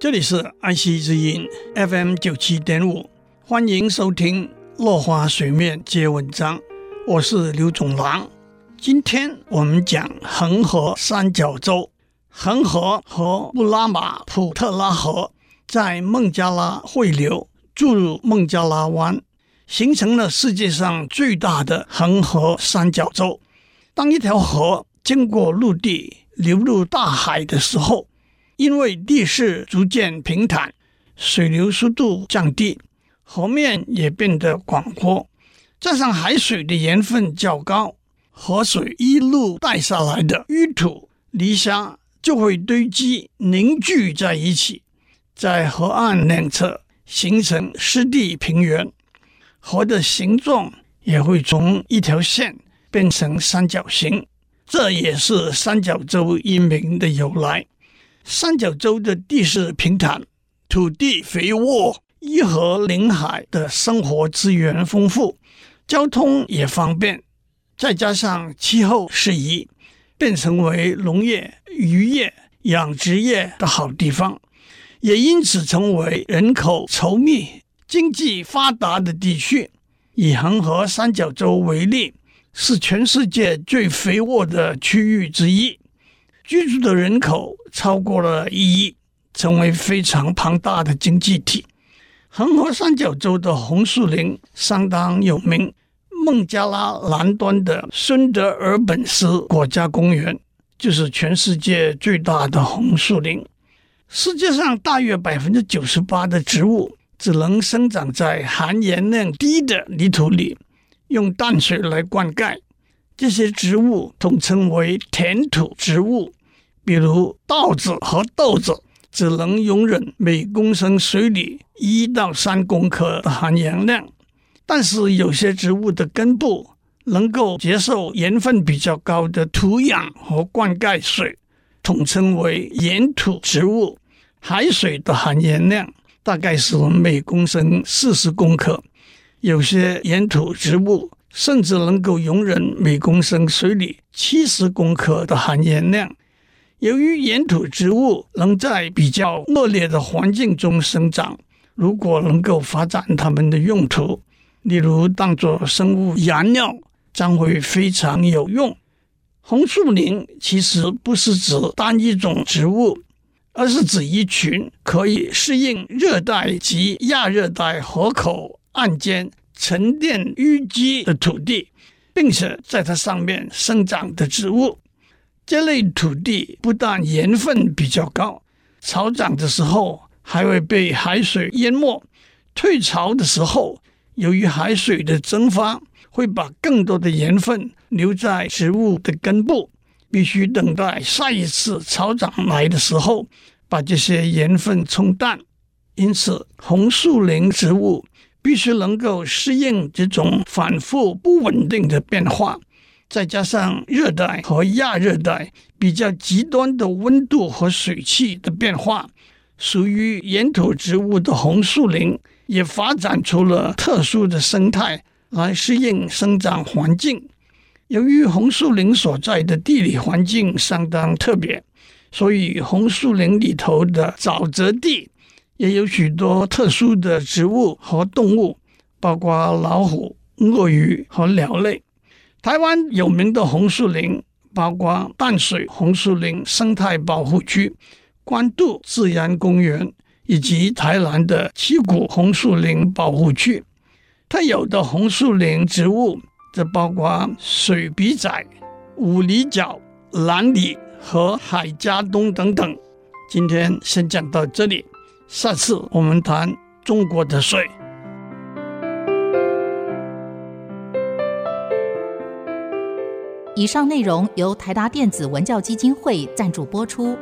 这里是爱惜之音 FM 九七点五，欢迎收听落花水面接文章，我是刘总郎。今天我们讲恒河三角洲，恒河和布拉马普特拉河在孟加拉汇流，注入孟加拉湾，形成了世界上最大的恒河三角洲。当一条河经过陆地流入大海的时候，因为地势逐渐平坦，水流速度降低，河面也变得广阔，加上海水的盐分较高。河水一路带下来的淤土、泥沙就会堆积凝聚在一起，在河岸两侧形成湿地平原。河的形状也会从一条线变成三角形，这也是三角洲一名的由来。三角洲的地势平坦，土地肥沃，依河临海的生活资源丰富，交通也方便。再加上气候适宜，便成为农业、渔业、养殖业的好地方，也因此成为人口稠密、经济发达的地区。以恒河三角洲为例，是全世界最肥沃的区域之一，居住的人口超过了一亿，成为非常庞大的经济体。恒河三角洲的红树林相当有名。孟加拉南端的孙德尔本斯国家公园就是全世界最大的红树林。世界上大约百分之九十八的植物只能生长在含盐量低的泥土里，用淡水来灌溉。这些植物统称为甜土植物，比如稻子和豆子，只能容忍每公升水里一到三公克的含盐量。但是有些植物的根部能够接受盐分比较高的土壤和灌溉水，统称为盐土植物。海水的含盐量大概是每公升四十公克，有些盐土植物甚至能够容忍每公升水里七十公克的含盐量。由于岩土植物能在比较恶劣的环境中生长，如果能够发展它们的用途。例如，当作生物燃料将会非常有用。红树林其实不是指单一种植物，而是指一群可以适应热带及亚热带河口岸间沉淀淤积的土地，并且在它上面生长的植物。这类土地不但盐分比较高，潮涨的时候还会被海水淹没，退潮的时候。由于海水的蒸发会把更多的盐分留在植物的根部，必须等待下一次潮涨来的时候，把这些盐分冲淡。因此，红树林植物必须能够适应这种反复不稳定的变化，再加上热带和亚热带比较极端的温度和水汽的变化，属于岩土植物的红树林。也发展出了特殊的生态来适应生长环境。由于红树林所在的地理环境相当特别，所以红树林里头的沼泽地也有许多特殊的植物和动物，包括老虎、鳄鱼和鸟类。台湾有名的红树林包括淡水红树林生态保护区、关渡自然公园。以及台南的七股红树林保护区，特有的红树林植物则包括水笔仔、五里角、蓝里和海茄冬等等。今天先讲到这里，下次我们谈中国的水。以上内容由台达电子文教基金会赞助播出。